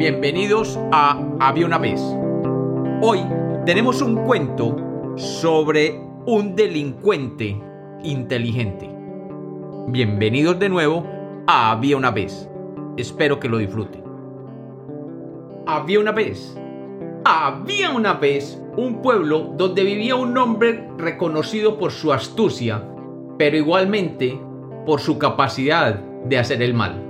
Bienvenidos a Había una vez. Hoy tenemos un cuento sobre un delincuente inteligente. Bienvenidos de nuevo a Había una vez. Espero que lo disfruten. Había una vez. Había una vez un pueblo donde vivía un hombre reconocido por su astucia, pero igualmente por su capacidad de hacer el mal.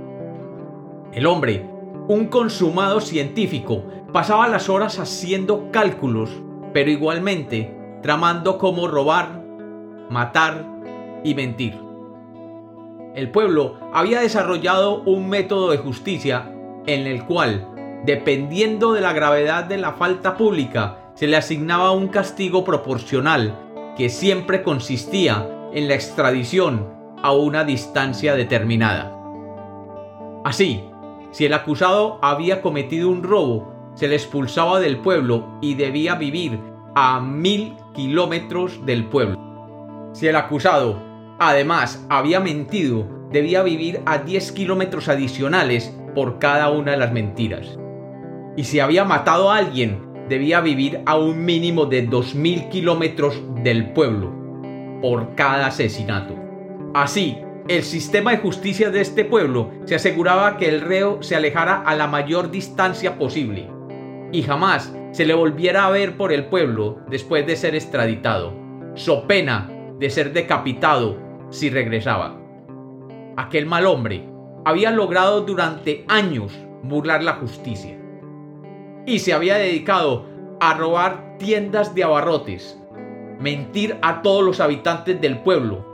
El hombre un consumado científico pasaba las horas haciendo cálculos, pero igualmente tramando cómo robar, matar y mentir. El pueblo había desarrollado un método de justicia en el cual, dependiendo de la gravedad de la falta pública, se le asignaba un castigo proporcional que siempre consistía en la extradición a una distancia determinada. Así, si el acusado había cometido un robo, se le expulsaba del pueblo y debía vivir a mil kilómetros del pueblo. Si el acusado, además, había mentido, debía vivir a 10 kilómetros adicionales por cada una de las mentiras. Y si había matado a alguien, debía vivir a un mínimo de 2.000 kilómetros del pueblo por cada asesinato. Así, el sistema de justicia de este pueblo se aseguraba que el reo se alejara a la mayor distancia posible y jamás se le volviera a ver por el pueblo después de ser extraditado, so pena de ser decapitado si regresaba. Aquel mal hombre había logrado durante años burlar la justicia y se había dedicado a robar tiendas de abarrotes, mentir a todos los habitantes del pueblo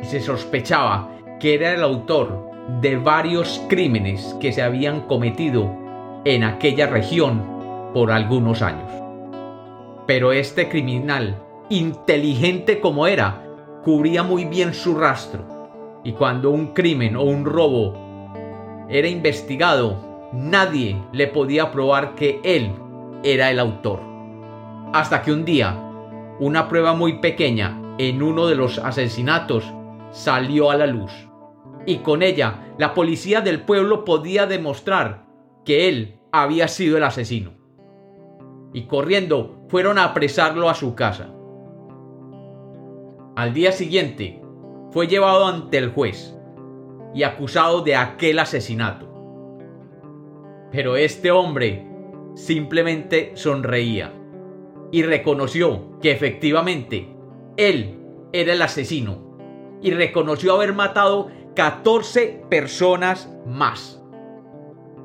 y se sospechaba que era el autor de varios crímenes que se habían cometido en aquella región por algunos años. Pero este criminal, inteligente como era, cubría muy bien su rastro, y cuando un crimen o un robo era investigado, nadie le podía probar que él era el autor. Hasta que un día, una prueba muy pequeña en uno de los asesinatos salió a la luz. Y con ella, la policía del pueblo podía demostrar que él había sido el asesino. Y corriendo fueron a apresarlo a su casa. Al día siguiente, fue llevado ante el juez y acusado de aquel asesinato. Pero este hombre simplemente sonreía y reconoció que efectivamente él era el asesino y reconoció haber matado 14 personas más.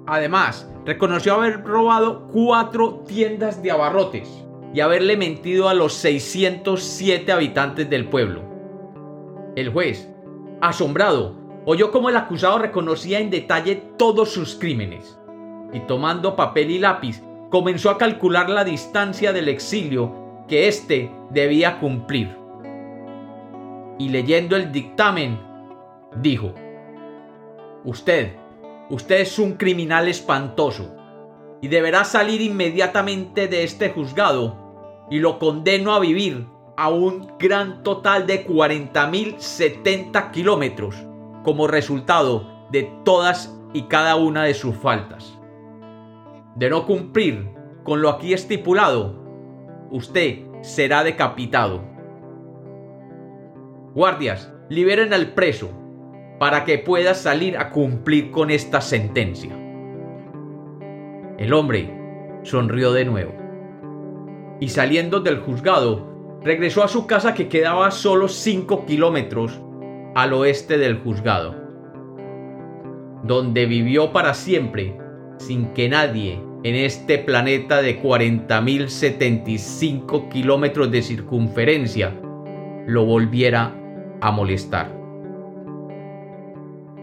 Además, reconoció haber robado cuatro tiendas de abarrotes y haberle mentido a los 607 habitantes del pueblo. El juez, asombrado, oyó cómo el acusado reconocía en detalle todos sus crímenes y tomando papel y lápiz comenzó a calcular la distancia del exilio que éste debía cumplir y leyendo el dictamen, dijo, Usted, usted es un criminal espantoso y deberá salir inmediatamente de este juzgado y lo condeno a vivir a un gran total de 40.070 kilómetros como resultado de todas y cada una de sus faltas. De no cumplir con lo aquí estipulado, usted será decapitado. Guardias, liberen al preso para que pueda salir a cumplir con esta sentencia. El hombre sonrió de nuevo y saliendo del juzgado regresó a su casa que quedaba solo 5 kilómetros al oeste del juzgado, donde vivió para siempre sin que nadie en este planeta de 40.075 kilómetros de circunferencia lo volviera a molestar.